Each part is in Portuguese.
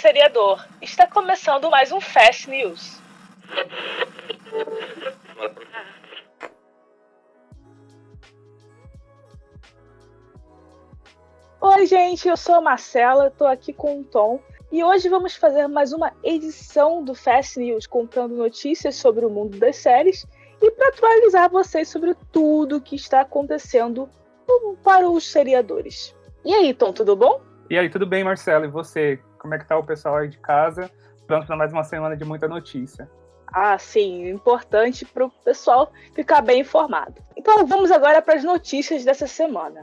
seriador. Está começando mais um Fast News. Oi, gente, eu sou a Marcela, estou aqui com o Tom e hoje vamos fazer mais uma edição do Fast News contando notícias sobre o mundo das séries e para atualizar vocês sobre tudo que está acontecendo para os seriadores. E aí, Tom, tudo bom? E aí, tudo bem, Marcelo? E você? Como é que tá o pessoal aí de casa? Pronto para mais uma semana de muita notícia. Ah, sim, importante para o pessoal ficar bem informado. Então vamos agora para as notícias dessa semana.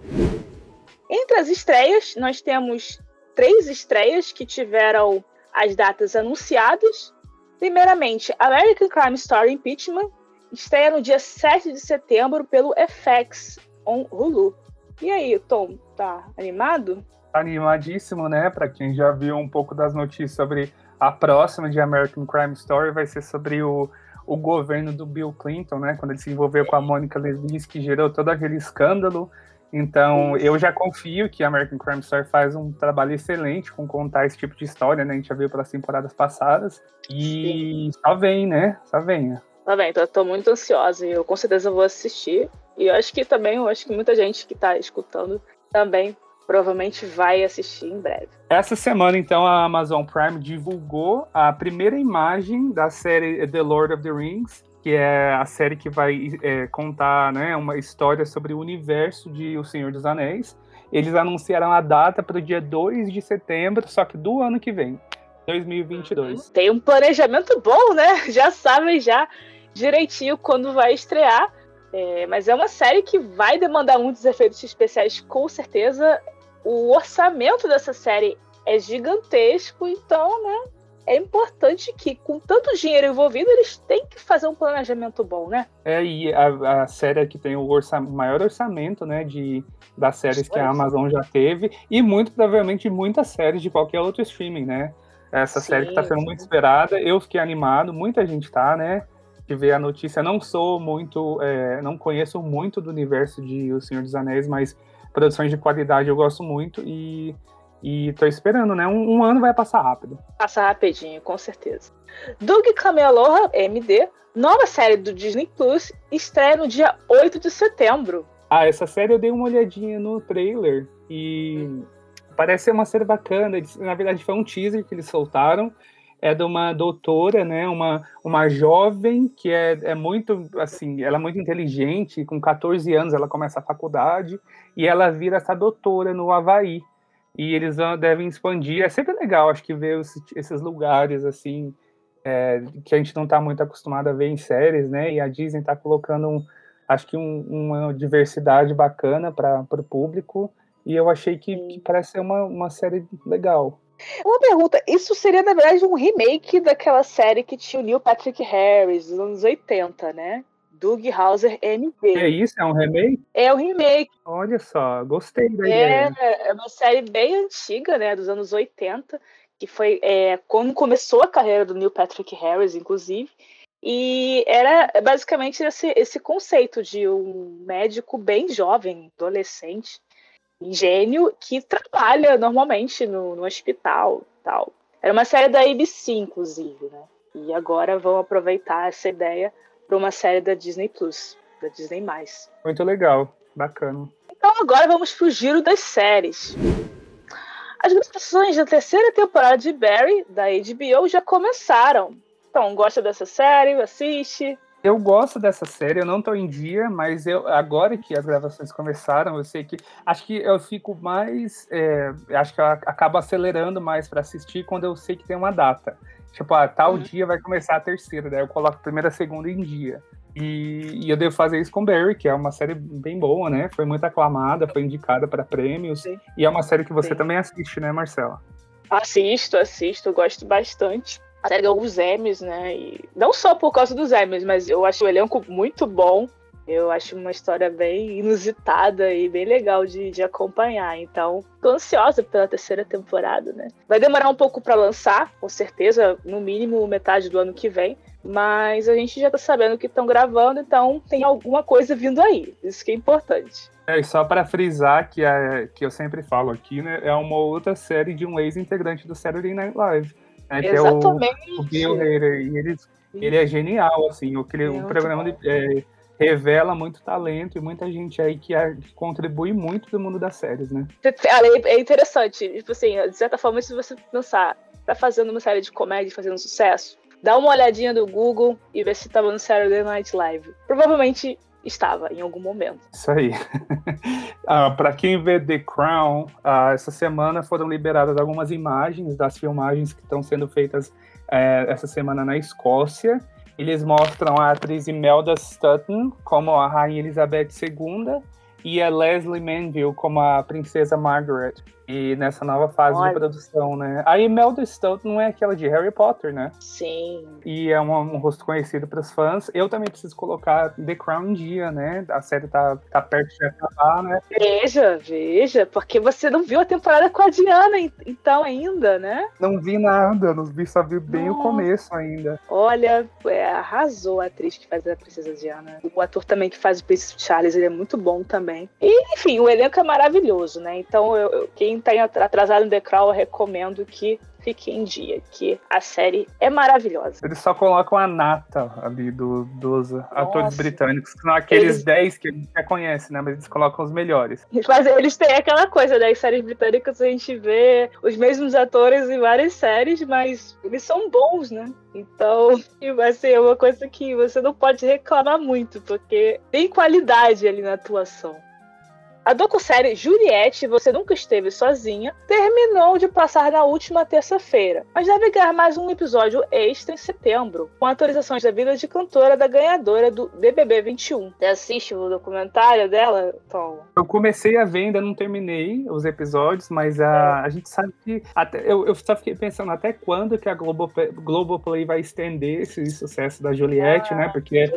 Entre as estreias, nós temos três estreias que tiveram as datas anunciadas. Primeiramente, American Crime Story Impeachment estreia no dia 7 de setembro pelo FX on Hulu. E aí, Tom, tá animado? Animadíssimo, né? Para quem já viu um pouco das notícias sobre a próxima de American Crime Story, vai ser sobre o, o governo do Bill Clinton, né? Quando ele se envolveu com a Mônica Lewinsky, que gerou todo aquele escândalo. Então, eu já confio que American Crime Story faz um trabalho excelente com contar esse tipo de história, né? A gente já viu pelas temporadas passadas. E Sim. só vem, né? Só venha. Tá bem, então eu tô muito ansiosa e eu com certeza vou assistir. E eu acho que também, eu acho que muita gente que está escutando também provavelmente vai assistir em breve. Essa semana, então, a Amazon Prime divulgou a primeira imagem da série The Lord of the Rings, que é a série que vai é, contar né, uma história sobre o universo de O Senhor dos Anéis. Eles anunciaram a data para o dia 2 de setembro, só que do ano que vem, 2022. Tem um planejamento bom, né? Já sabem já direitinho quando vai estrear. É, mas é uma série que vai demandar muitos efeitos especiais, com certeza. O orçamento dessa série é gigantesco, então, né? É importante que, com tanto dinheiro envolvido, eles têm que fazer um planejamento bom, né? É, e a, a série que tem o orça, maior orçamento, né, de, das séries que a Amazon já teve, e muito provavelmente muitas séries de qualquer outro streaming, né? Essa sim, série que está sendo muito esperada, eu fiquei animado, muita gente tá, né? de ver a notícia. Não sou muito, é, não conheço muito do universo de O Senhor dos Anéis, mas produções de qualidade eu gosto muito e e tô esperando, né? Um, um, ano vai passar rápido. Passa rapidinho, com certeza. Doug Cameloha, MD, nova série do Disney Plus, estreia no dia 8 de setembro. Ah, essa série eu dei uma olhadinha no trailer e parece ser uma série bacana. Na verdade, foi um teaser que eles soltaram é de uma doutora, né, uma, uma jovem que é, é muito, assim, ela é muito inteligente, com 14 anos ela começa a faculdade e ela vira essa doutora no Havaí. E eles devem expandir, é sempre legal, acho que ver esses lugares, assim, é, que a gente não está muito acostumado a ver em séries, né, e a Disney está colocando, um, acho que um, uma diversidade bacana para o público, e eu achei que, que parece ser uma, uma série legal. Uma pergunta, isso seria na verdade um remake daquela série que tinha o Neil Patrick Harris dos anos 80, né? Doug Hauser MD. É isso? É um remake? É um remake. Olha só, gostei da é, ideia. É uma série bem antiga, né? Dos anos 80, que foi é, quando começou a carreira do Neil Patrick Harris, inclusive. E era basicamente esse, esse conceito de um médico bem jovem, adolescente, gênio que trabalha normalmente no, no hospital tal. Era uma série da ABC, inclusive, né? E agora vão aproveitar essa ideia para uma série da Disney Plus, da Disney+. Muito legal, bacana. Então agora vamos para o giro das séries. As gravações da terceira temporada de Barry, da HBO, já começaram. Então, gosta dessa série? Assiste? Eu gosto dessa série, eu não tô em dia, mas eu agora que as gravações começaram, eu sei que acho que eu fico mais, é, acho que eu acabo acelerando mais para assistir quando eu sei que tem uma data. Tipo, ah, tal uhum. dia vai começar a terceira, daí eu coloco a primeira, a segunda em dia. E, e, eu devo fazer isso com Barry, que é uma série bem boa, né? Foi muito aclamada, foi indicada para prêmios. Sim. E é uma série que você Sim. também assiste, né, Marcela? Assisto, assisto, gosto bastante série alguns Emmys, né? E não só por causa dos Emmys, mas eu acho o elenco muito bom. Eu acho uma história bem inusitada e bem legal de, de acompanhar. Então, tô ansiosa pela terceira temporada, né? Vai demorar um pouco para lançar, com certeza, no mínimo metade do ano que vem. mas a gente já tá sabendo que estão gravando, então tem alguma coisa vindo aí. Isso que é importante. É, e só para frisar que, é, que eu sempre falo aqui, né? É uma outra série de um ex-integrante do Saturday Night Live. Né, Exatamente. Que é o, o Bill Hader. E ele, ele é genial, assim. O, o programa de, é, revela muito talento e muita gente aí que, é, que contribui muito do mundo das séries, né? É interessante. Tipo assim, de certa forma, se você pensar, tá fazendo uma série de comédia fazendo sucesso, dá uma olhadinha no Google e vê se estava no Saturday Night Live. Provavelmente estava em algum momento. Isso aí. ah, Para quem vê The Crown, ah, essa semana foram liberadas algumas imagens das filmagens que estão sendo feitas eh, essa semana na Escócia. Eles mostram a atriz Imelda Stutton como a Rainha Elizabeth II e a Leslie Manville como a Princesa Margaret. E nessa nova fase Olha. de produção, né? A Imelda Stoughton não é aquela de Harry Potter, né? Sim. E é um, um rosto conhecido para os fãs. Eu também preciso colocar The Crown dia, né? A série tá, tá perto de acabar, né? Veja, veja, porque você não viu a temporada com a Diana, então, ainda, né? Não vi nada, não vi, só vi bem Nossa. o começo ainda. Olha, é, arrasou a atriz que faz a Princesa Diana. O ator também que faz o Príncipe Charles, ele é muito bom também. E, enfim, o elenco é maravilhoso, né? Então, eu, eu quem quem está atrasado no The Crown, eu recomendo que fique em dia, que a série é maravilhosa. Eles só colocam a nata ali do, dos Nossa. atores britânicos, que são aqueles eles... 10 que a gente já conhece, né? Mas eles colocam os melhores. Mas eles têm aquela coisa, das né? séries britânicas a gente vê os mesmos atores em várias séries, mas eles são bons, né? Então, vai ser uma coisa que você não pode reclamar muito, porque tem qualidade ali na atuação. A docu-série Juliette, Você Nunca Esteve Sozinha, terminou de passar na última terça-feira, mas deve ganhar mais um episódio extra em setembro, com atualizações da vida de cantora da ganhadora do BBB 21. Você assiste o documentário dela, Tom? Eu comecei a ver, ainda não terminei os episódios, mas a, é. a gente sabe que. Até, eu, eu só fiquei pensando até quando que a Globoplay, Globoplay vai estender esse sucesso da Juliette, né? ah, né? Porque é.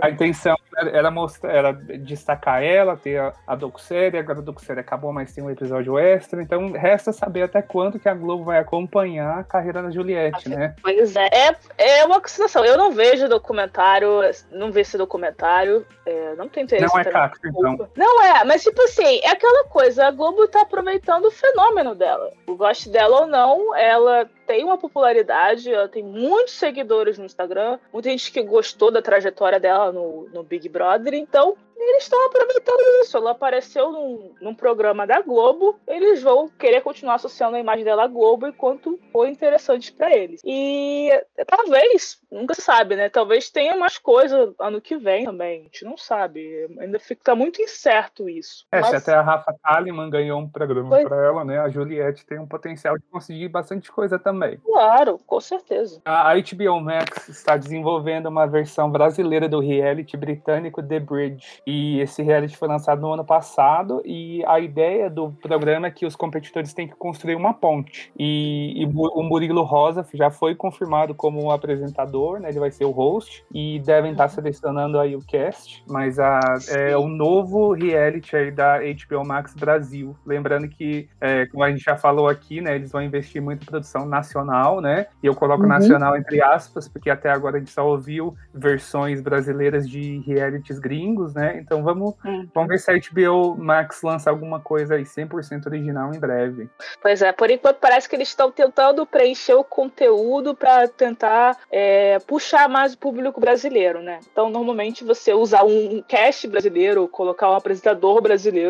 a intenção era, mostrar, era destacar ela, ter a, a docu série, agora a docu-série acabou, mas tem um episódio extra, então resta saber até quando que a Globo vai acompanhar a carreira da Juliette, né? Pois é, é, é uma situação, eu não vejo documentário, não vejo esse documentário, é, não tem interesse. Não é cacto, então. Não é, mas tipo assim, é aquela coisa, a Globo tá aproveitando o fenômeno dela. O gosto dela ou não, ela tem uma popularidade, ela tem muitos seguidores no Instagram, muita gente que gostou da trajetória dela no, no Big Brother, então eles estão aproveitando isso. Ela apareceu num, num, programa da Globo, eles vão querer continuar associando a imagem dela à Globo enquanto for interessante para eles. E talvez, nunca se sabe, né? Talvez tenha mais coisa ano que vem também. A gente não sabe. Ainda fica muito incerto isso. É, Mas... se até a Rafa Kalimann ganhou um programa Foi... para ela, né? A Juliette tem um potencial de conseguir bastante coisa também. Claro, com certeza. A HBO Max está desenvolvendo uma versão brasileira do reality britânico The Bridge. E esse reality foi lançado no ano passado e a ideia do programa é que os competidores têm que construir uma ponte. E, e o Murilo Rosa já foi confirmado como apresentador, né? Ele vai ser o host e devem estar selecionando aí o cast, mas a, é o novo reality aí da HBO Max Brasil. Lembrando que, é, como a gente já falou aqui, né? Eles vão investir muito em produção nacional, né? E eu coloco uhum. nacional entre aspas, porque até agora a gente só ouviu versões brasileiras de realities gringos, né? Então vamos, uhum. vamos ver se a HBO Max lança alguma coisa aí 100% original em breve. Pois é, por enquanto parece que eles estão tentando preencher o conteúdo para tentar é, puxar mais o público brasileiro, né? Então normalmente você usar um cast brasileiro, colocar um apresentador brasileiro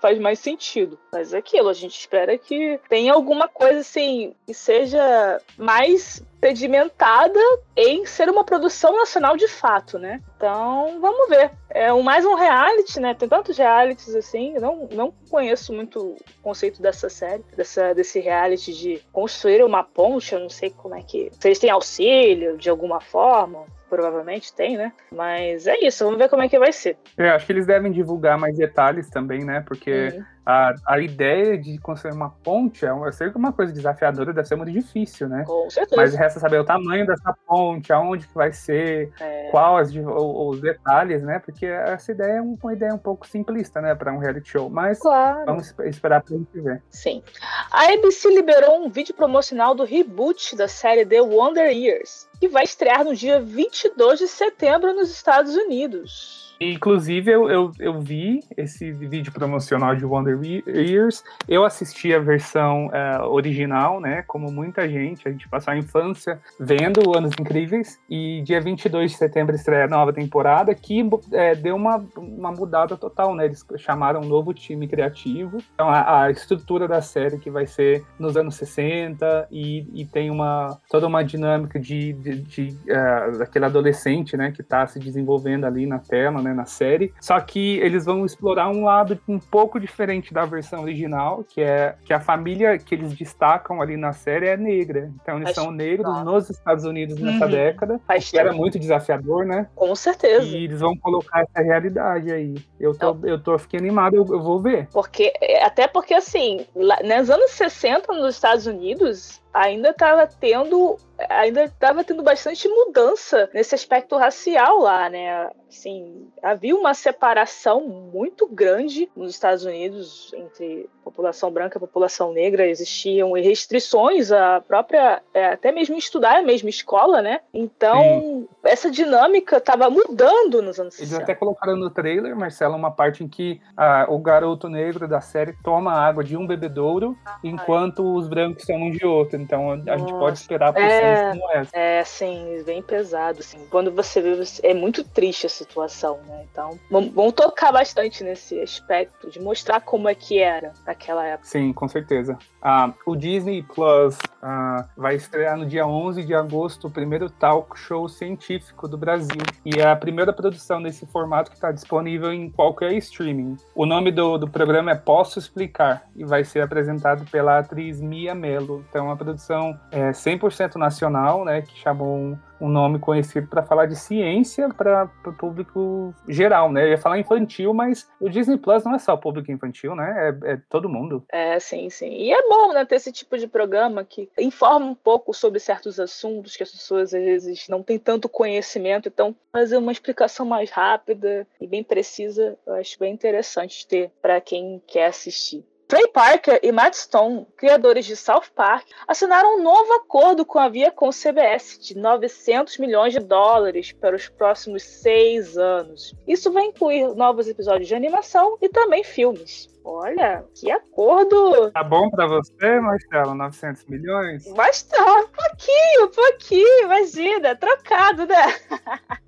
faz mais sentido. Mas é aquilo, a gente espera que tenha alguma coisa assim que seja mais sedimentada em ser uma produção nacional de fato, né? Então, vamos ver. É mais um reality, né? Tem tantos realities assim, eu não, não conheço muito o conceito dessa série, dessa, desse reality de construir uma ponte, eu não sei como é que... Se eles têm auxílio de alguma forma, provavelmente tem, né? Mas é isso, vamos ver como é que vai ser. É, acho que eles devem divulgar mais detalhes também, né? Porque... Uhum a, a ideia de construir uma ponte é uma, sei que uma coisa desafiadora, deve ser muito difícil, né? Com certeza. Mas resta saber o tamanho dessa ponte, aonde que vai ser, é. quais os, detalhes, né? Porque essa ideia é uma ideia um pouco simplista, né, para um reality show. Mas claro. vamos esperar pra gente ver. Sim. A ABC liberou um vídeo promocional do reboot da série The Wonder Years, que vai estrear no dia 22 de setembro nos Estados Unidos. Inclusive, eu, eu, eu, vi esse vídeo promocional de Wonder Years. Eu assisti a versão uh, original, né? Como muita gente. A gente passou a infância vendo Anos Incríveis. E dia 22 de setembro estreia a nova temporada, que é, deu uma, uma mudada total, né? Eles chamaram um novo time criativo. Então, a, a estrutura da série que vai ser nos anos 60 e, e tem uma toda uma dinâmica de, de, de uh, daquele adolescente, né? Que está se desenvolvendo ali na tela, né, na série. Só que eles vão explorar um lado um pouco diferente da versão original, que é que a família que eles destacam ali na série é negra. Então eles Acho são negros que... nos Estados Unidos nessa uhum. década, Faz que era muito desafiador, né? Com certeza. E eles vão colocar essa realidade aí. Eu tô, eu, eu tô fiquei animado, eu, eu, vou ver. Porque, até porque assim, lá, nos anos 60 nos Estados Unidos, ainda estava tendo ainda estava tendo bastante mudança nesse aspecto racial lá, né? Assim, havia uma separação muito grande nos Estados Unidos entre população branca e população negra. Existiam restrições à própria, é, até mesmo estudar a mesma escola, né? Então, Sim. essa dinâmica estava mudando nos anos Eles 60. até colocaram no trailer, Marcela, uma parte em que ah, o garoto negro da série toma água de um bebedouro, ah, enquanto é. os brancos tomam de outro. Então a Nossa. gente pode esperar por é, como essa. É, sim, bem pesado. Assim. Quando você vê, é muito triste a situação, né? Então, vamos tocar bastante nesse aspecto de mostrar como é que era naquela época. Sim, com certeza. Ah, o Disney Plus ah, vai estrear no dia 11 de agosto o primeiro talk show científico do Brasil. E é a primeira produção nesse formato que está disponível em qualquer streaming. O nome do, do programa é Posso Explicar e vai ser apresentado pela atriz Mia Mello. Então, é uma produção é, 100% nacional, né, que chamou um, nome conhecido para falar de ciência para o público geral, né? Eu ia falar infantil, mas o Disney Plus não é só público infantil, né? É, é, todo mundo. É, sim, sim. E é bom, né, ter esse tipo de programa que informa um pouco sobre certos assuntos que as pessoas às vezes não têm tanto conhecimento, então fazer uma explicação mais rápida e bem precisa, eu acho bem interessante ter para quem quer assistir. Trey Parker e Matt Stone, criadores de South Park, assinaram um novo acordo com a Viacom CBS de 900 milhões de dólares para os próximos seis anos. Isso vai incluir novos episódios de animação e também filmes. Olha, que acordo! Tá bom para você, Marcelo, 900 milhões? Mas tá, um pouquinho, um pouquinho, imagina, trocado, né?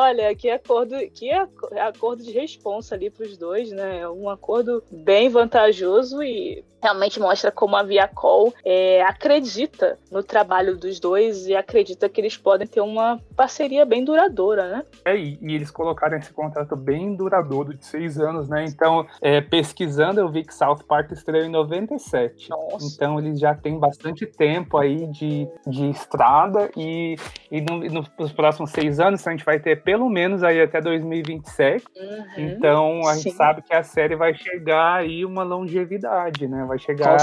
Olha, que acordo, que acordo de responsa ali para os dois, né? Um acordo bem vantajoso e realmente mostra como a Viacol é, acredita no trabalho dos dois e acredita que eles podem ter uma parceria bem duradoura, né? É, e, e eles colocaram esse contrato bem duradouro de seis anos, né? Então, é, pesquisando, eu vi que South Park estreou em 97. Nossa. Então, eles já têm bastante tempo aí de, de estrada e, e no, no, nos próximos seis anos a gente vai ter pelo menos aí até 2027. Uhum. Então, a gente Sim. sabe que a série vai chegar aí uma longevidade, né? Vai chegar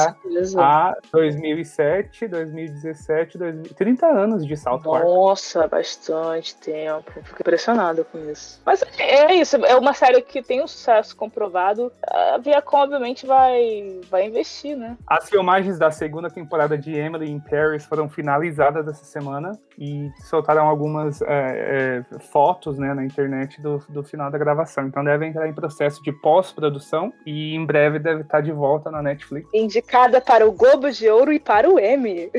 a 2007, 2017, 2000, 30 anos de South Park. Nossa, bastante tempo. Fico impressionado com isso. Mas é isso, é uma série que tem um sucesso comprovado. A Viacom, obviamente, vai, vai investir, né? As filmagens da segunda temporada de Emily in Paris foram finalizadas essa semana e soltaram algumas é, é, fotos né, na internet do, do final da gravação. Então deve entrar em processo de pós-produção e em breve deve estar de volta na Netflix Netflix. Indicada para o Globo de Ouro e para o Emmy.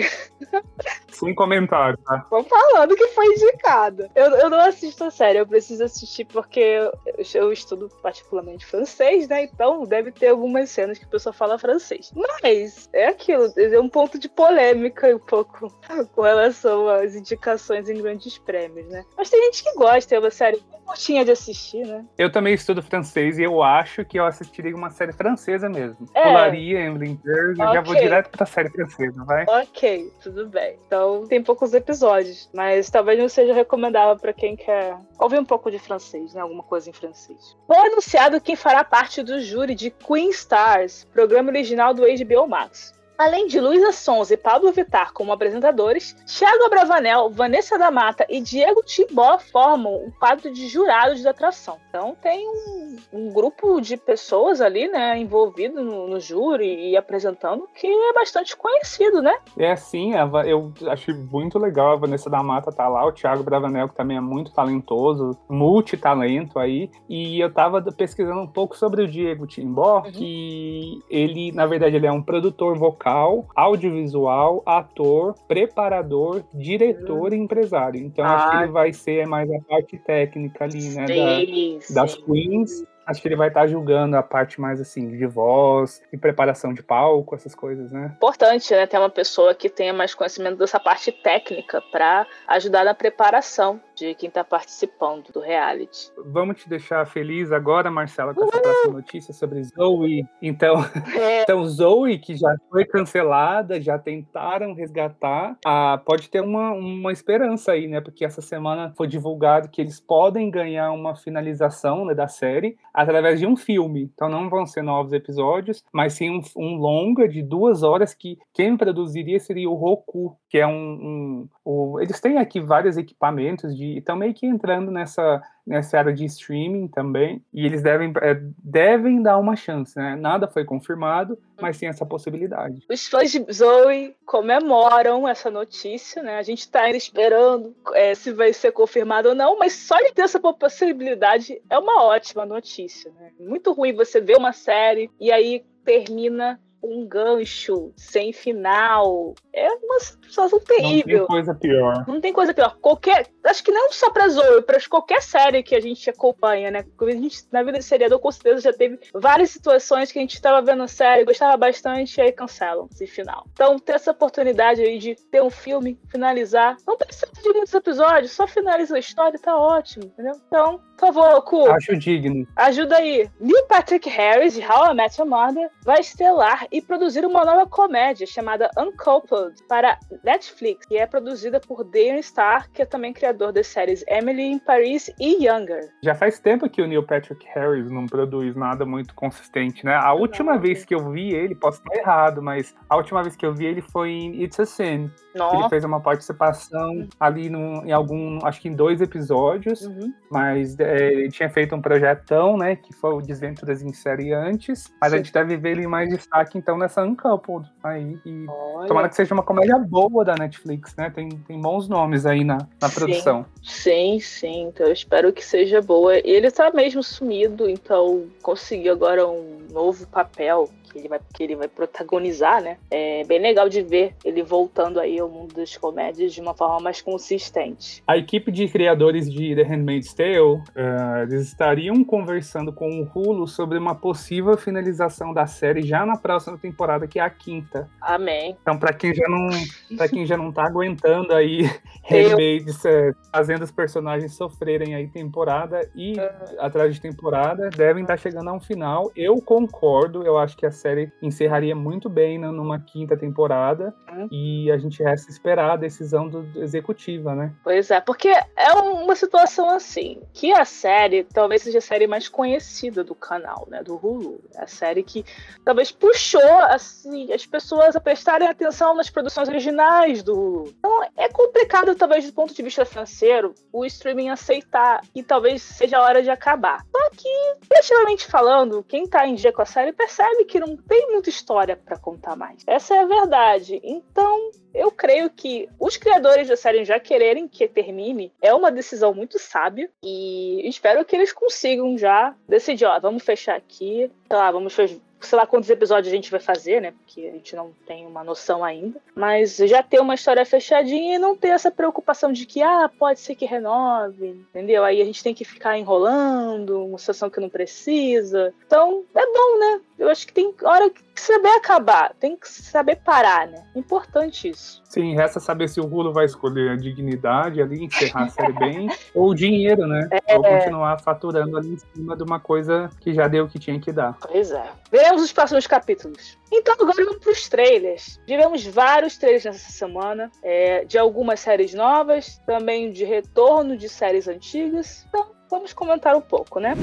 Sem comentário, tá? Vou falando que foi indicada. Eu, eu não assisto a série, eu preciso assistir porque eu, eu estudo particularmente francês, né? Então deve ter algumas cenas que a pessoa fala francês. Mas é aquilo, é um ponto de polêmica um pouco com relação às indicações em grandes prêmios, né? Mas tem gente que gosta, é uma série curtinha de assistir, né? Eu também estudo francês e eu acho que eu assistiria uma série francesa mesmo. É. Pularia Emily e okay. já vou direto pra série francesa, vai? Ok, tudo bem. Então tem poucos episódios, mas talvez não seja recomendável para quem quer ouvir um pouco de francês, né? Alguma coisa em francês. Foi anunciado quem fará parte do júri de Queen Stars, programa original do HBO Max. Além de Luísa Sons e Pablo Vittar como apresentadores, Thiago Abravanel, Vanessa da Mata e Diego Tibó formam um quadro de jurados da atração. Então tem um, um grupo de pessoas ali, né, envolvido no, no, júri e apresentando que é bastante conhecido, né? É sim, eu achei muito legal a Vanessa da Mata tá lá, o Thiago Bravanel que também é muito talentoso, multitalento aí, e eu tava pesquisando um pouco sobre o Diego Timbó, uhum. que ele, na verdade, ele é um produtor vocal vocal, audiovisual, ator, preparador, diretor e empresário. Então ah. acho que ele vai ser mais a parte técnica ali, né? Sim, da, sim. Das queens Acho que ele vai estar julgando a parte mais assim de voz e preparação de palco, essas coisas, né? Importante, né, ter uma pessoa que tenha mais conhecimento dessa parte técnica para ajudar na preparação de quem está participando do reality. Vamos te deixar feliz agora, Marcela, com essa próxima notícia sobre Zoe. Então, é. então Zoe, que já foi cancelada, já tentaram resgatar, ah, pode ter uma, uma esperança aí, né? Porque essa semana foi divulgado que eles podem ganhar uma finalização né, da série através de um filme. Então não vão ser novos episódios, mas sim um, um longa de duas horas que quem produziria seria o Roku, que é um, um, eles têm aqui vários equipamentos de estão meio que entrando nessa nessa área de streaming também e eles devem é, devem dar uma chance né? Nada foi confirmado mas tem essa possibilidade. Os fãs de Zoe comemoram essa notícia né? A gente está ainda esperando é, se vai ser confirmado ou não mas só de ter essa possibilidade é uma ótima notícia né? Muito ruim você ver uma série e aí termina um gancho sem final. É uma situação terrível. Não tem coisa pior. Não tem coisa pior. Qualquer. Acho que não só pra Zoe, pra qualquer série que a gente acompanha, né? A gente, na vida de seriador, com certeza já teve várias situações que a gente tava vendo a série, gostava bastante, e aí cancelam esse final. Então, ter essa oportunidade aí de ter um filme, finalizar. Não precisa de muitos episódios, só finaliza a história, tá ótimo, entendeu? Então, por favor, Cu. Acho digno. Ajuda aí. Neil Patrick Harris, de How I Met Your Mother, vai estelar e produzir uma nova comédia chamada Uncoupled para Netflix, que é produzida por Darren Star, que é também criador das séries Emily in Paris e Younger. Já faz tempo que o Neil Patrick Harris não produz nada muito consistente, né? A última não, vez que eu vi ele, posso estar errado, mas a última vez que eu vi ele foi em It's a Sin. Nossa. Ele fez uma participação ali em algum, acho que em dois episódios, uhum. mas é, ele tinha feito um projetão, né, que foi o Desventuras em Série antes, mas Sim. a gente deve ver ele mais destaque, então, nessa Uncoupled aí. E tomara que seja uma comédia boa da Netflix, né, tem, tem bons nomes aí na, na produção. Sim, sim, então eu espero que seja boa. Ele tá mesmo sumido, então conseguiu agora um novo papel que ele vai, que ele vai protagonizar, né? É bem legal de ver ele voltando aí ao mundo das comédias de uma forma mais consistente. A equipe de criadores de The Handmaid's Tale, uh, eles estariam conversando com o Hulu sobre uma possível finalização da série já na próxima temporada, que é a quinta. Amém. Então, para quem já não, para quem já não tá aguentando aí Handmaid's é, fazendo os personagens sofrerem aí temporada e uh... atrás de temporada, devem estar tá chegando a um final. Eu concordo, eu acho que a série encerraria muito bem né, numa quinta temporada hum. e a gente resta esperar a decisão do, do executiva, né? Pois é, porque é uma situação assim, que a série talvez seja a série mais conhecida do canal, né, do Hulu. É a série que talvez puxou assim, as pessoas a prestarem atenção nas produções originais do Hulu. Então é complicado talvez do ponto de vista financeiro o streaming aceitar e talvez seja a hora de acabar. Só que, efetivamente falando, quem tá em dia com a série percebe que não tem muita história para contar mais. Essa é a verdade. Então, eu creio que os criadores da série já quererem que termine é uma decisão muito sábia e espero que eles consigam já decidir, ó, vamos fechar aqui, sei lá, vamos sei lá quantos episódios a gente vai fazer, né? Porque a gente não tem uma noção ainda. Mas já ter uma história fechadinha e não ter essa preocupação de que, ah, pode ser que renove, entendeu? Aí a gente tem que ficar enrolando, uma situação que não precisa. Então, é bom, né? Eu acho que tem hora que saber acabar, tem que saber parar, né? Importante isso. Sim, resta saber se o Rulo vai escolher a dignidade ali, encerrar a série bem, ou o dinheiro, né? É... Ou continuar faturando ali em cima de uma coisa que já deu o que tinha que dar. Pois é. Veremos os próximos capítulos. Então agora vamos para os trailers. Tivemos vários trailers nessa semana, é, de algumas séries novas, também de retorno de séries antigas. Então vamos comentar um pouco, né?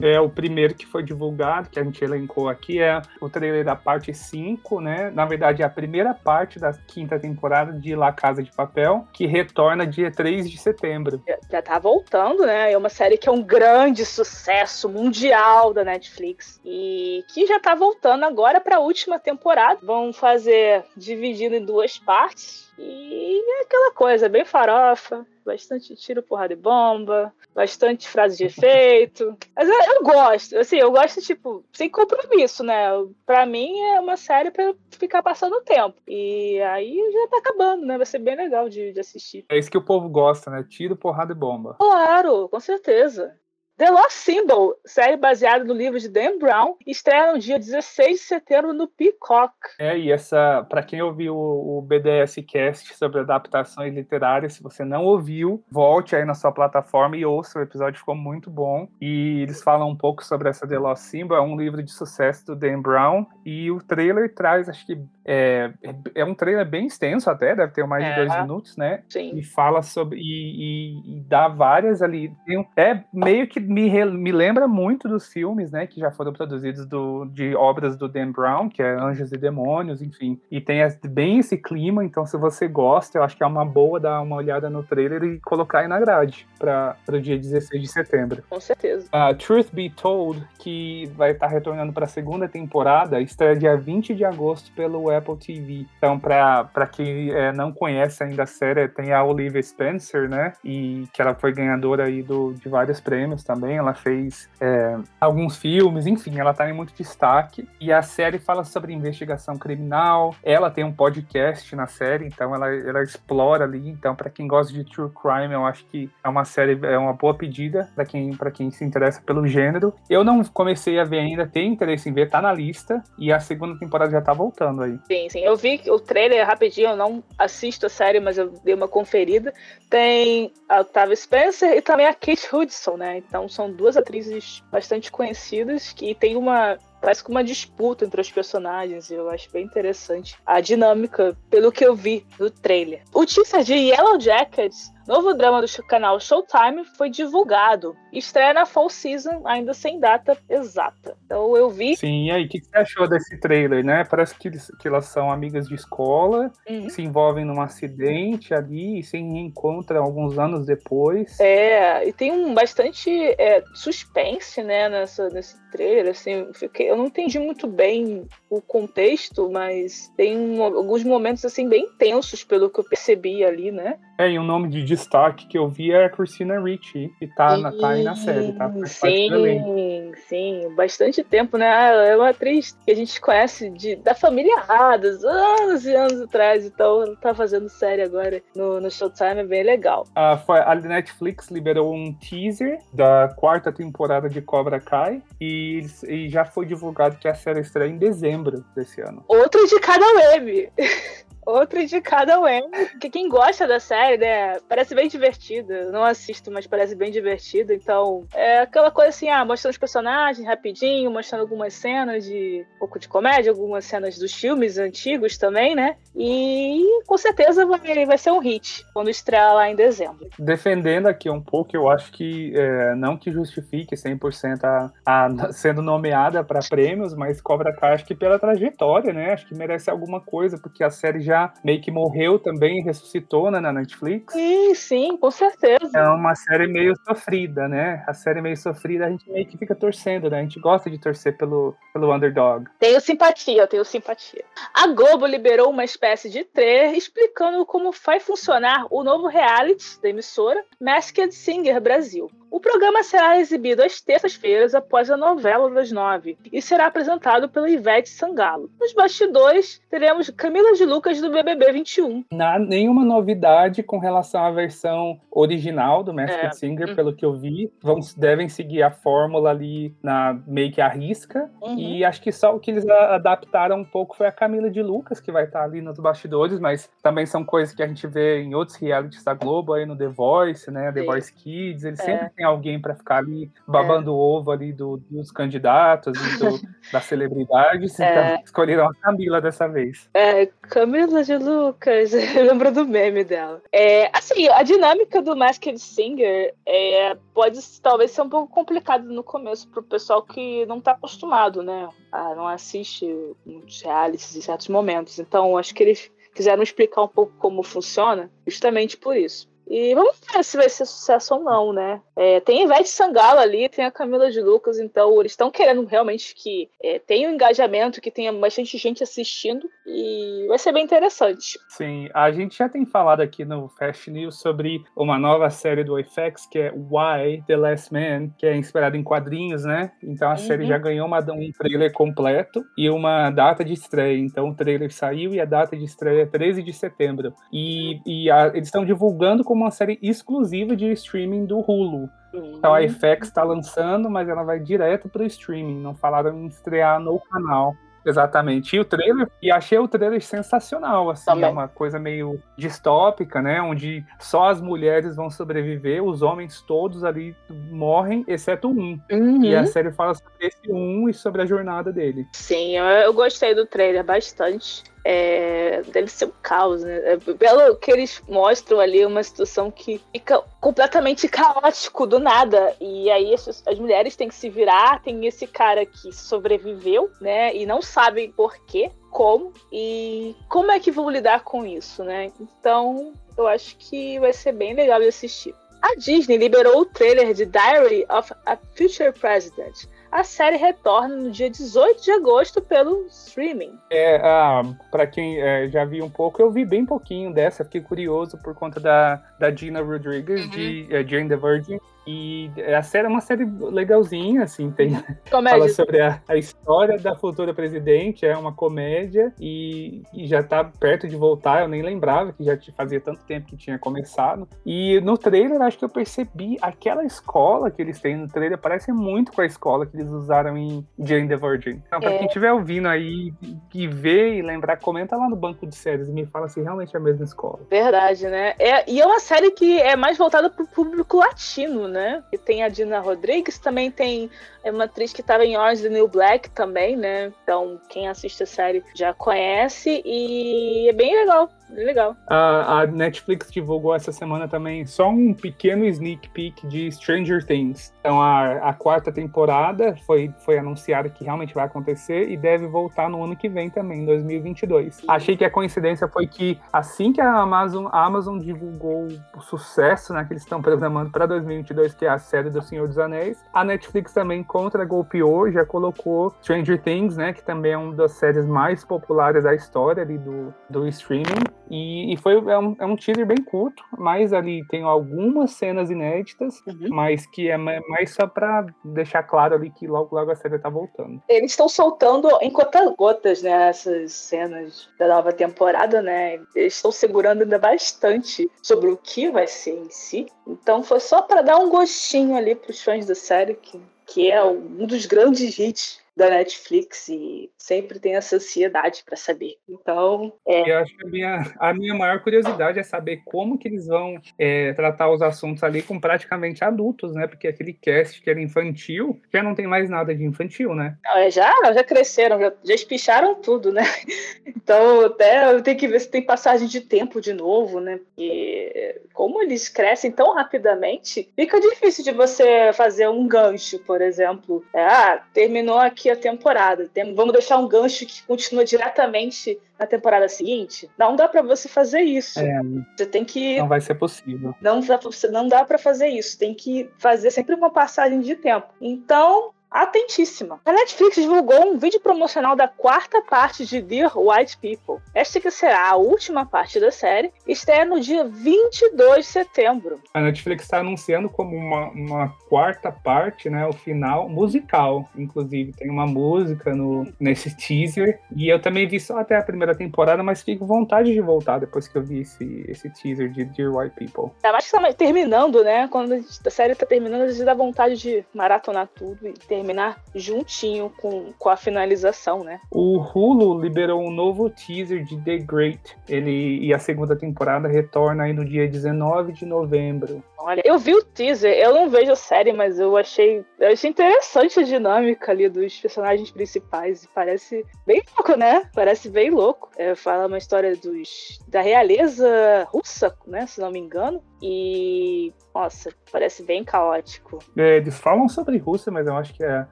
É o primeiro que foi divulgado, que a gente elencou aqui, é o trailer da parte 5, né? Na verdade, é a primeira parte da quinta temporada de La Casa de Papel, que retorna dia 3 de setembro. Já, já tá voltando, né? É uma série que é um grande sucesso mundial da Netflix e que já tá voltando agora para a última temporada. Vão fazer dividido em duas partes e é aquela coisa, bem farofa, bastante tiro, porrada e bomba, bastante frase de efeito. Mas eu, eu, gosto, assim, eu gosto, tipo, sem compromisso, né? Pra mim é uma série pra ficar passando o tempo. E aí já tá acabando, né? Vai ser bem legal de, de assistir. É isso que o povo gosta, né? Tiro, porrada e bomba. Claro, com certeza. The Lost Symbol, série baseada no livro de Dan Brown, estreia no dia 16 de setembro no Peacock. É, e essa, para quem ouviu o, BDS Cast sobre adaptações literárias, se você não ouviu, volte aí na sua plataforma e ouça, o episódio ficou muito bom. E eles falam um pouco sobre essa The Lost Symbol, é um livro de sucesso do Dan Brown, e o trailer traz, acho que é, é um trailer bem extenso até, deve ter mais é, de dois minutos, né? Sim. E fala sobre, e, e, e dá várias ali, é meio que me, me lembra muito dos filmes, né, que já foram produzidos do, de obras do Dan Brown, que é Anjos e Demônios, enfim. E tem bem esse clima, então se você gosta, eu acho que é uma boa dar uma olhada no trailer e colocar aí na grade para o dia 16 de setembro. Com certeza. Uh, Truth Be Told, que vai estar tá retornando para a segunda temporada, estreia dia 20 de agosto pelo Apple TV. Então, para quem é, não conhece ainda a série, tem a Olivia Spencer, né, e que ela foi ganhadora aí do, de vários prêmios também ela fez é, alguns filmes, enfim, ela tá em muito destaque. E a série fala sobre investigação criminal. Ela tem um podcast na série, então ela, ela explora ali. Então, para quem gosta de true crime, eu acho que é uma série, é uma boa pedida para quem, quem se interessa pelo gênero. Eu não comecei a ver ainda, tenho interesse em ver, tá na lista. E a segunda temporada já tá voltando aí. Sim, sim. Eu vi o trailer rapidinho, eu não assisto a série, mas eu dei uma conferida. Tem a Octavia Spencer e também a Kate Hudson, né? Então são duas atrizes bastante conhecidas que tem uma parece que uma disputa entre os personagens. Eu acho bem interessante a dinâmica, pelo que eu vi no trailer. O teaser de Yellow Jackets Novo drama do canal Showtime foi divulgado. Estreia na Fall Season, ainda sem data exata. Então eu vi. Sim, e aí, o que, você achou desse trailer, né? Parece que, eles, que elas são amigas de escola, uhum. se envolvem num acidente ali e se reencontram alguns anos depois. É, e tem um bastante é, suspense, né, nessa, nesse trailer. Assim, eu, fiquei, eu não entendi muito bem o contexto, mas tem um, alguns momentos assim bem tensos pelo que eu percebi ali, né? É, e o nome de destaque que eu vi é a Christina Ricci, que tá, na, tá aí na série, tá? sim, sim, bastante tempo, né? Ah, é uma atriz que a gente conhece de, da família Adams, anos e anos atrás, então ela tá fazendo série agora no, no Showtime, é bem legal. Foi, a Netflix liberou um teaser da quarta temporada de Cobra Kai e, e já foi divulgado que a série estreia em dezembro desse ano. Outro de cada web! Outro de cada Wayne. Que quem gosta da série, né? Parece bem divertida. Não assisto, mas parece bem divertida. Então, é aquela coisa assim, ah, mostrando os personagens rapidinho, mostrando algumas cenas de um pouco de comédia, algumas cenas dos filmes antigos também, né? E com certeza vai, vai ser um hit quando estrear lá em dezembro. Defendendo aqui um pouco, eu acho que é, não que justifique 100% a, a sendo nomeada para prêmios, mas Cobra Kai acho que pela trajetória, né? Acho que merece alguma coisa, porque a série já já meio que morreu também, ressuscitou né, na Netflix. Sim, sim, com certeza. É uma série meio sofrida, né? A série meio sofrida, a gente meio que fica torcendo, né? A gente gosta de torcer pelo, pelo underdog. Tenho simpatia, tenho simpatia. A Globo liberou uma espécie de trailer explicando como vai funcionar o novo reality da emissora Masked Singer Brasil. O programa será exibido às terças-feiras após a novela das nove e será apresentado pela Ivete Sangalo. Nos bastidores, teremos Camila de Lucas do BBB 21. Não, nenhuma novidade com relação à versão original do Masked é. Singer, uhum. pelo que eu vi. Vão, devem seguir a fórmula ali na meio que a risca. Uhum. E acho que só o que eles adaptaram um pouco foi a Camila de Lucas, que vai estar ali nos bastidores, mas também são coisas que a gente vê em outros realities da Globo, aí no The Voice, né? The Sim. Voice Kids. Eles é. sempre têm alguém para ficar ali babando é. o ovo ali do, dos candidatos e do, das celebridades. É. Então escolheram a Camila dessa vez. É, Camila de Lucas. Lembra do meme dela. É, assim, a dinâmica do Masked Singer é, pode talvez ser um pouco complicado no começo pro pessoal que não tá acostumado, né? A, não assiste muitos realities em certos momentos. Então, acho que eles quiseram explicar um pouco como funciona, justamente por isso. E vamos ver se vai ser sucesso ou não, né? É, tem a Ivete Sangalo ali, tem a Camila de Lucas, então eles estão querendo realmente que é, tenha um engajamento, que tenha bastante gente assistindo e vai ser bem interessante. Sim, a gente já tem falado aqui no Fast News sobre uma nova série do FX que é Why The Last Man, que é inspirada em quadrinhos, né? Então a uhum. série já ganhou uma, um trailer completo e uma data de estreia. Então o trailer saiu e a data de estreia é 13 de setembro. E, e a, eles estão divulgando como uma série exclusiva de streaming do Hulu. Então a FX está lançando, mas ela vai direto para o streaming. Não falaram em estrear no canal. Exatamente. E o trailer, e achei o trailer sensacional, assim, Também. é uma coisa meio distópica, né? Onde só as mulheres vão sobreviver, os homens todos ali morrem, exceto um. Uhum. E a série fala sobre esse um e sobre a jornada dele. Sim, eu, eu gostei do trailer bastante é, deve ser um caos, né? É, pelo que eles mostram ali, uma situação que fica completamente caótico do nada. E aí as, as, mulheres têm que se virar, tem esse cara que sobreviveu, né? E não sabem por quê, como e como é que vão lidar com isso, né? Então, eu acho que vai ser bem legal de assistir. A Disney liberou o trailer de Diary of a Future President, a série retorna no dia 18 de agosto pelo streaming. É, ah, para quem é, já viu um pouco, eu vi bem pouquinho dessa, fiquei curioso por conta da, da Gina Rodriguez, uhum. de é, Jane the Virgin. E a série é uma série legalzinha, assim, tem comédia. fala sobre a, a, história da futura presidente, é uma comédia e, e, já tá perto de voltar, eu nem lembrava que já fazia tanto tempo que tinha começado. E no trailer acho que eu percebi aquela escola que eles têm no trailer parece muito com a escola que eles usaram em Jane the Virgin. Então, pra é. quem estiver ouvindo aí e ver e lembrar, comenta lá no banco de séries e me fala se realmente é a mesma escola. Verdade, né? É, e é uma série que é mais voltada pro público latino, né? Né? E tem a Dina Rodrigues, também tem uma atriz que estava em Orange the New Black também, né? Então, quem assiste a série já conhece e é bem legal legal. A, a, Netflix divulgou essa semana também só um pequeno sneak peek de Stranger Things. Então a, a quarta temporada foi, foi anunciada que realmente vai acontecer e deve voltar no ano que vem também, 2022. Achei que a coincidência foi que assim que a Amazon, a Amazon divulgou o sucesso né, que eles estão programando para 2022, que é a série do Senhor dos Anéis, a Netflix também contra golpeou, já colocou Stranger Things, né, que também é uma das séries mais populares da história ali do, do streaming e, e, foi é um, é um teaser bem curto, mas ali tem algumas cenas inéditas, uhum. mas que é mais só para deixar claro ali que logo logo a série tá voltando. Eles estão soltando em conta-gotas, né, essas cenas da nova temporada, né? Eles estão segurando ainda bastante sobre o que vai ser em si. Então foi só para dar um gostinho ali pros fãs da série que que é um dos grandes hits da Netflix e sempre tem essa ansiedade para saber. Então, é... eu acho que a minha, a minha maior curiosidade é saber como que eles vão é, tratar os assuntos ali com praticamente adultos, né? Porque aquele cast que era infantil já não tem mais nada de infantil, né? Não, é, já, já cresceram, já, já espicharam tudo, né? Então, até tem que ver se tem passagem de tempo de novo, né? Porque como eles crescem tão rapidamente, fica difícil de você fazer um gancho, por exemplo. É, ah, terminou aqui a temporada. Tem, vamos deixar um gancho que continua diretamente na temporada seguinte. Não dá para você fazer isso. É, você tem que. Não vai ser possível. Não dá, não dá para fazer isso. Tem que fazer sempre uma passagem de tempo. Então, atentíssima. A Netflix divulgou um vídeo promocional da quarta parte de Dear White People. Esta que será a última parte da série, estreia no dia 22 de setembro. A Netflix está anunciando como uma, uma, quarta parte, né, o final musical, inclusive tem uma música no nesse teaser e eu também vi só até a primeira temporada, mas fico com vontade de voltar depois que eu vi esse, esse teaser de Dear White People. É, mais que tá terminando, né? Quando a, série tá terminando, a gente dá vontade de maratonar tudo e terminar juntinho com, com a finalização, né? O Hulu liberou um novo teaser de The Great. Ele e a segunda temporada retorna aí no dia 19 de novembro. Olha, eu vi o teaser, eu não vejo a série, mas eu achei, eu achei interessante a dinâmica ali dos personagens principais. Parece bem louco, né? Parece bem louco. É, fala uma história dos, da realeza russa, né? Se não me engano. E, nossa, parece bem caótico. É, eles falam sobre Rússia, mas eu acho que é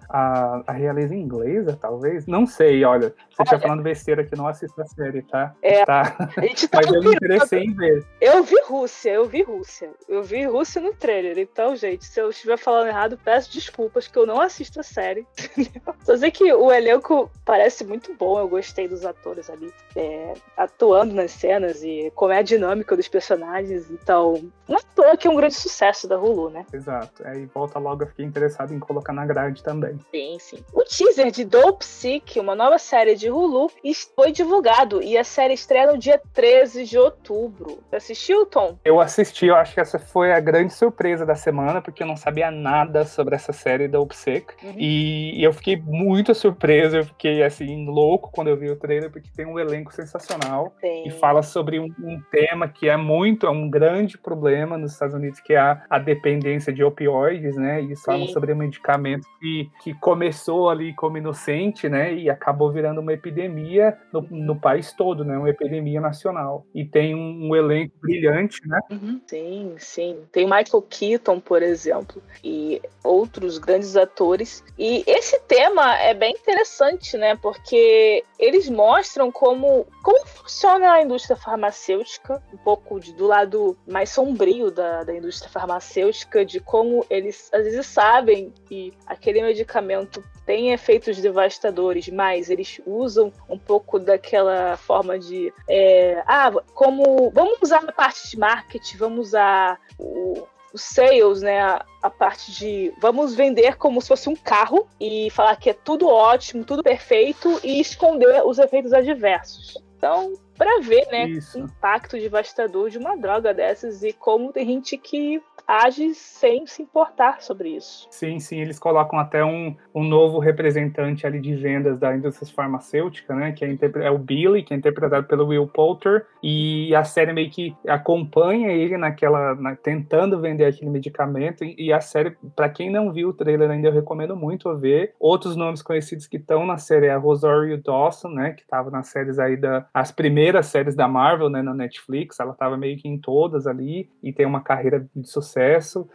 a, a realeza inglesa, talvez. Não sei, olha. Você está falando besteira que não assista a série, tá? É, tá. A gente tá mas eu me interessei em ver. Eu vi Rússia, eu vi Rússia. Eu vi Rússia no trailer. Então, gente, se eu estiver falando errado, peço desculpas que eu não assisto a série. Só sei que o elenco parece muito bom. Eu gostei dos atores ali é, atuando nas cenas e como é a dinâmica dos personagens. Então, não é toa que é um grande sucesso da Hulu, né? Exato. Aí volta logo, eu fiquei interessado em colocar na grade também. Sim, sim. O teaser de Dope Sick, uma nova série de Hulu, foi divulgado e a série estreia no dia 13 de outubro. Você assistiu, Tom? Eu assisti, eu acho que essa foi a grande surpresa da semana, porque eu não sabia nada sobre essa série Dope Sick. Uhum. E, e eu fiquei muito surpreso, eu fiquei assim, louco quando eu vi o trailer, porque tem um elenco sensacional sim. e fala sobre um, um tema que é muito, é um grande problema problema nos Estados Unidos, que é a, a dependência de opioides, né? E eles falam sobre um medicamento que, que começou ali como inocente, né? E acabou virando uma epidemia no, no país todo, né? Uma epidemia nacional. E tem um, um elenco brilhante, né? Uhum. Sim, sim. Tem Michael Keaton, por exemplo, e outros grandes atores. E esse tema é bem interessante, né? Porque eles mostram como, como funciona a indústria farmacêutica, um pouco de, do lado mais sombrio sombrio da, da indústria farmacêutica, de como eles às vezes sabem que aquele medicamento tem efeitos devastadores, mas eles usam um pouco daquela forma de é, ah, como vamos usar a parte de marketing, vamos usar o, o sales, né, a, a, parte de vamos vender como se fosse um carro e falar que é tudo ótimo, tudo perfeito e esconder os efeitos adversos. Então, para ver, né, Isso. o impacto devastador de uma droga dessas e como tem gente que age sem se importar sobre isso. Sim, sim, eles colocam até um, um novo representante ali de vendas da indústria farmacêutica, né, que é, é, o Billy, que é interpretado pelo Will Poulter, e a série meio que acompanha ele naquela, na, tentando vender aquele medicamento, e, e a série, para quem não viu o trailer ainda, eu recomendo muito ver. Outros nomes conhecidos que estão na série é a Rosario Dawson, né, que estava nas séries aí da, as primeiras séries da Marvel, né, na Netflix, ela estava meio que em todas ali, e tem uma carreira de sucesso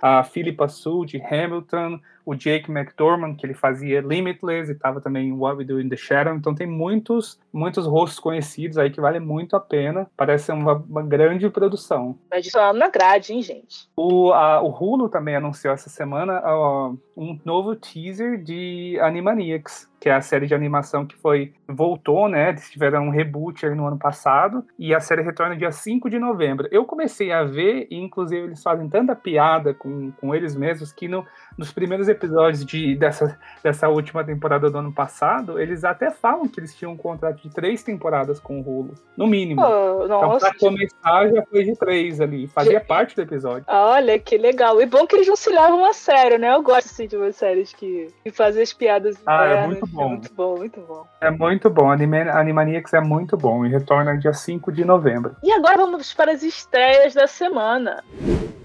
a Philippa Sue de Hamilton, o Jake McDormand, que ele fazia Limitless e estava também em What We Do in the Shadow. Então tem muitos, muitos rostos conhecidos aí que vale muito a pena. Parece uma, uma grande produção. Adicionado na grade, hein, gente? O, a, o Hulu também anunciou essa semana uh, um novo teaser de Animaniacs, que é a série de animação que foi voltou, né? Eles tiveram um reboot no ano passado e a série retorna dia 5 de novembro. Eu comecei a ver e inclusive eles fazem tanta piada com, com eles mesmos que no, nos primeiros episódios de, dessa, dessa última temporada do ano passado, eles até falam que eles tinham um contrato de três temporadas com o Hulu, no mínimo. Oh, então, pra começar, já foi de três ali, fazia parte do episódio. Olha, que legal. E bom que eles não se levam a sério, né? Eu gosto assim, de umas séries que, que fazem as piadas. Ah, é muito bom. É muito bom, muito bom. É muito bom. Anime, Animaniacs é muito bom e retorna dia 5 de novembro. E agora vamos para as estreias da semana.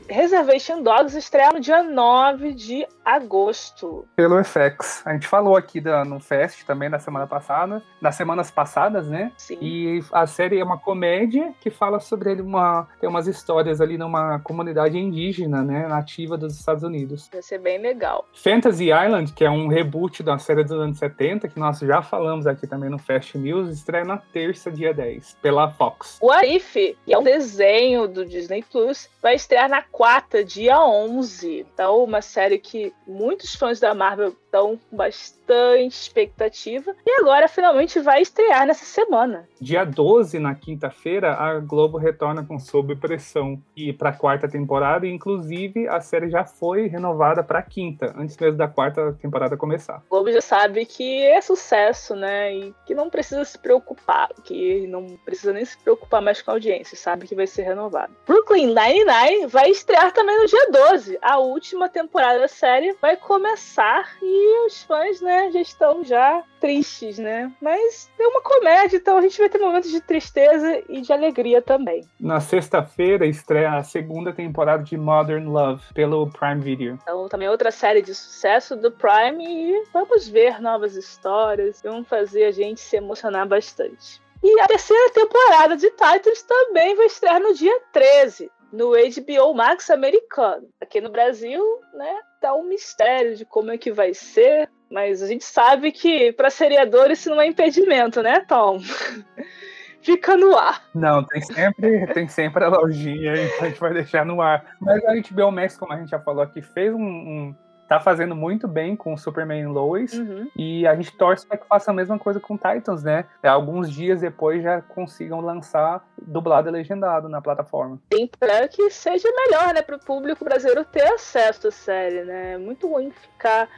Reservation Dogs estreia no dia 9 de agosto. Pelo FX. A gente falou aqui da, no Fest também na semana passada, nas semanas passadas, né? Sim. E a série é uma comédia que fala sobre ele uma tem umas histórias ali numa comunidade indígena, né, nativa dos Estados Unidos. Vai ser bem legal. Fantasy Island, que é um reboot da série dos anos 70, que nós já falamos aqui também no Fast News, estreia na terça, dia 10, pela Fox. O Arif, que é um desenho do Disney Plus, vai estrear na quarta, dia 11. Então, uma série que muitos fãs da Marvel Então, bastante expectativa. E agora finalmente vai estrear nessa semana. Dia 12, na quinta-feira, a Globo retorna com Sob Pressão e para a quarta temporada, inclusive a série já foi renovada para a quinta, antes mesmo da quarta temporada começar. O Globo já sabe que é sucesso, né? E que não precisa se preocupar, que não precisa nem se preocupar mais com a audiência, sabe que vai ser renovado. Brooklyn Nine-Nine vai estrear também no dia 12. A última temporada da série vai começar e os fãs, né, já estão já tristes, né? Mas é uma comédia, então a gente vai ter momentos de tristeza e de alegria também. Na sexta-feira estreia a segunda temporada de Modern Love pelo Prime Video. Então também outra série de sucesso do Prime e vamos ver novas histórias, vão fazer a gente se emocionar bastante. E a terceira temporada de Titans também vai estrear no dia 13 no HBO Max americano. Aqui no Brasil, né, tá um mistério de como é que vai ser, mas a gente sabe que para seriador isso não é impedimento, né, Tom? Fica no ar. Não, tem sempre, tem sempre a lojinha, então a gente vai deixar no ar. Mas a HBO Max, como a gente já falou aqui, fez um, um tá fazendo muito bem com Superman e Lois. Uhum. E a gente torce para que faça a mesma coisa com Titans, né? É, alguns dias depois já consigam lançar dublado e legendado na plataforma. Tem para que seja melhor, né? Para o público brasileiro ter acesso à série, né? É muito ruim ficar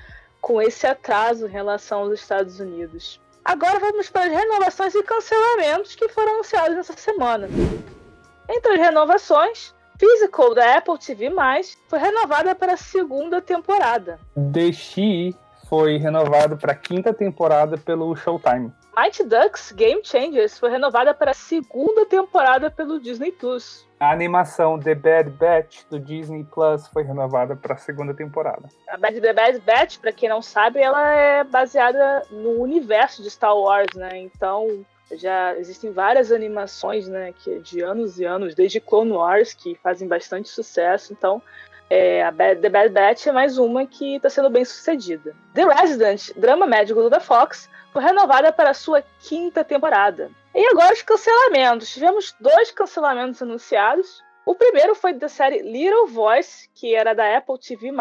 com esse atraso em relação aos Estados Unidos. Agora vamos para as renovações e cancelamentos que foram anunciados nessa semana. Entre as renovações, Physical da Apple TV+, foi renovada para a segunda temporada. The She foi renovado para a quinta temporada pelo Showtime. Mighty Ducks Game Changers foi renovada para a segunda temporada pelo Disney Plus. A animação The Bad Batch do Disney Plus foi renovada para a segunda temporada. A Bad The Bad Batch, para quem não sabe, ela é baseada no universo de Star Wars, né? Então, já existem várias animações, né, que de anos e anos, desde Clone Wars, que fazem bastante sucesso. Então, é, a Bad, The Bad Batch é mais uma que está sendo bem sucedida. The Resident, drama médico da Fox, foi renovada para sua quinta temporada. E agora os cancelamentos. Tivemos dois cancelamentos anunciados. O primeiro foi da série Little Voice, que era da Apple TV+,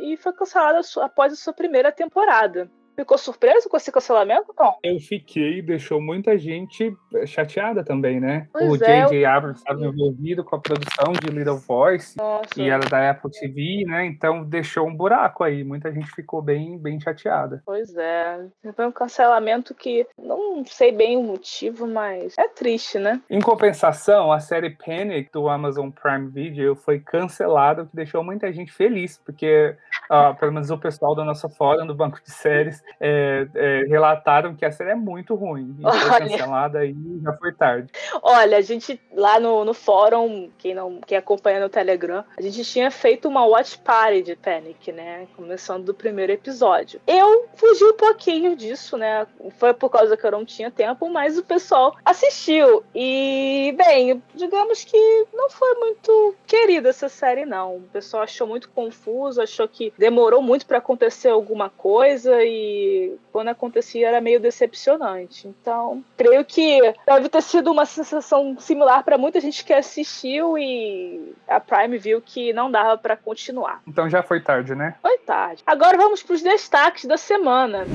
e foi cancelada após a sua primeira temporada. Ficou surpreso com esse cancelamento, Tom? Eu fiquei, deixou muita gente chateada também, né? Pois o J.J. É, Abrams estava envolvido com a produção de Little Voice Nossa. e era da Apple TV, né? Então deixou um buraco aí. Muita gente ficou bem, bem chateada. Pois é. Foi um cancelamento que não sei bem o motivo, mas é triste, né? Em compensação, a série Panic do Amazon Prime Video foi cancelada, o que deixou muita gente feliz, porque uh, pelo menos o pessoal da nossa fórum, do banco de séries, é, é, relataram que a série é muito ruim. E foi cancelada aí já foi tarde. Olha, a gente lá no, no fórum, quem não quem acompanha no Telegram, a gente tinha feito uma watch party de Panic, né? Começando do primeiro episódio. Eu fugi um pouquinho disso, né? Foi por causa que eu não tinha tempo, mas o pessoal assistiu. E, bem, digamos que não foi muito querida essa série, não. O pessoal achou muito confuso, achou que demorou muito para acontecer alguma coisa e quando acontecia era meio decepcionante. Então, creio que deve ter sido uma sensação similar para muita gente que assistiu e a Prime viu que não dava para continuar. Então já foi tarde, né? Foi tarde. Agora vamos para os destaques da semana.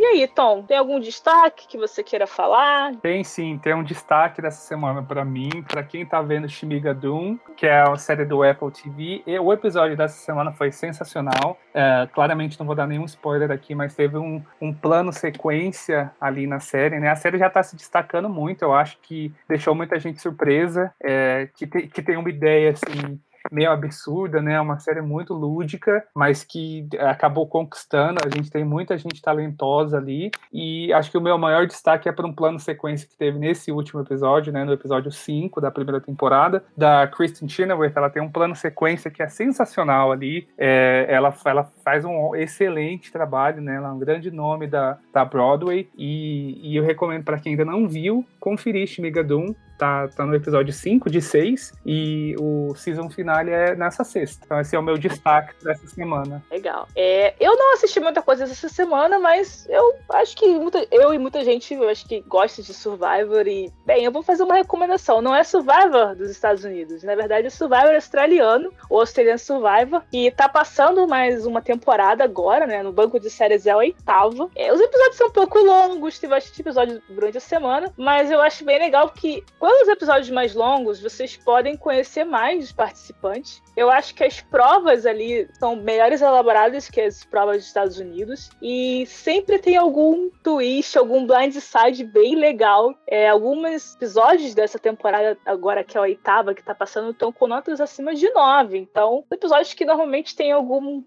E aí, Tom, tem algum destaque que você queira falar? Tem sim, tem um destaque dessa semana para mim, para quem tá vendo Shimiga Doom, que é a série do Apple TV. E o episódio dessa semana foi sensacional. É, claramente não vou dar nenhum spoiler aqui, mas teve um, um plano sequência ali na série, né? A série já tá se destacando muito, eu acho que deixou muita gente surpresa, é, que, te, que tem uma ideia assim meio absurda, né? Uma série muito lúdica, mas que acabou conquistando. A gente tem muita gente talentosa ali. E acho que o meu maior destaque é para um plano sequência que teve nesse último episódio, né? No episódio 5 da primeira temporada, da Kristen Chenoweth. Ela tem um plano sequência que é sensacional ali. É, ela, ela faz um excelente trabalho, né? Ela é um grande nome da, da Broadway. E, e eu recomendo para quem ainda não viu, conferir Shmiga Doom tá, tá no episódio 5 de 6 e o season finale é nessa sexta. Então esse é o meu destaque dessa semana. Legal. É, eu não assisti muita coisa essa semana, mas eu acho que muita, eu e muita gente eu acho que gosta de Survivor e, bem, eu vou fazer uma recomendação. Não é Survivor dos Estados Unidos, na verdade é Survivor australiano, ou Australian Survivor, que tá passando mais uma temporada agora, né, no banco de séries é a oitava. É, os episódios são um pouco longos, tem bastante episódios durante a semana, mas eu acho bem legal que, quando os episódios mais longos, vocês podem conhecer mais os participantes. Eu acho que as provas ali são melhores elaboradas que as provas dos Estados Unidos, e sempre tem algum twist, algum blindside bem legal. É, alguns episódios dessa temporada, agora que é a oitava, que tá passando, estão com notas acima de nove. Então, episódios que normalmente tem algum,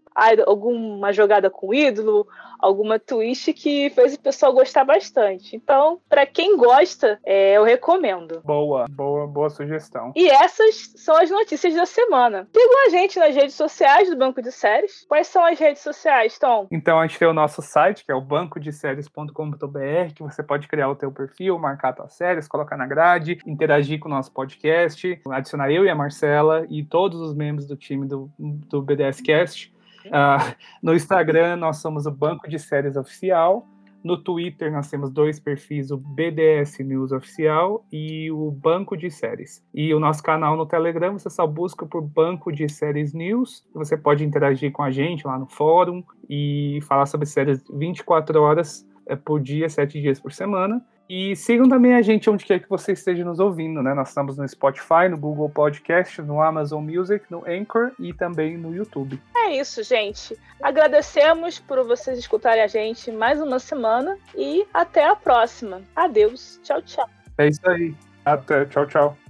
alguma jogada com ídolo, alguma twist que fez o pessoal gostar bastante. Então, para quem gosta, é, eu recomendo. Boa, boa, boa sugestão. E essas são as notícias da semana. Sigam a gente nas redes sociais do Banco de Séries. Quais são as redes sociais, Tom? Então, a gente tem o nosso site, que é o bancodeséries.com.br, que você pode criar o teu perfil, marcar tuas séries, colocar na grade, interagir com o nosso podcast, adicionar eu e a Marcela e todos os membros do time do, do BDS Cast Uh, no Instagram, nós somos o Banco de Séries Oficial. No Twitter, nós temos dois perfis, o BDS News Oficial e o Banco de Séries. E o nosso canal no Telegram, você só busca por Banco de Séries News. Você pode interagir com a gente lá no fórum e falar sobre séries 24 horas eh, por dia, 7 dias por semana. E sigam também a gente onde quer que você esteja nos ouvindo, né? Nós estamos no Spotify, no Google Podcast, no Amazon Music, no Anchor e também no YouTube. É isso, gente. Agradecemos por vocês escutarem a gente mais uma semana e até a próxima. Adeus. Tchau, tchau. É isso aí. Até. Tchau, tchau.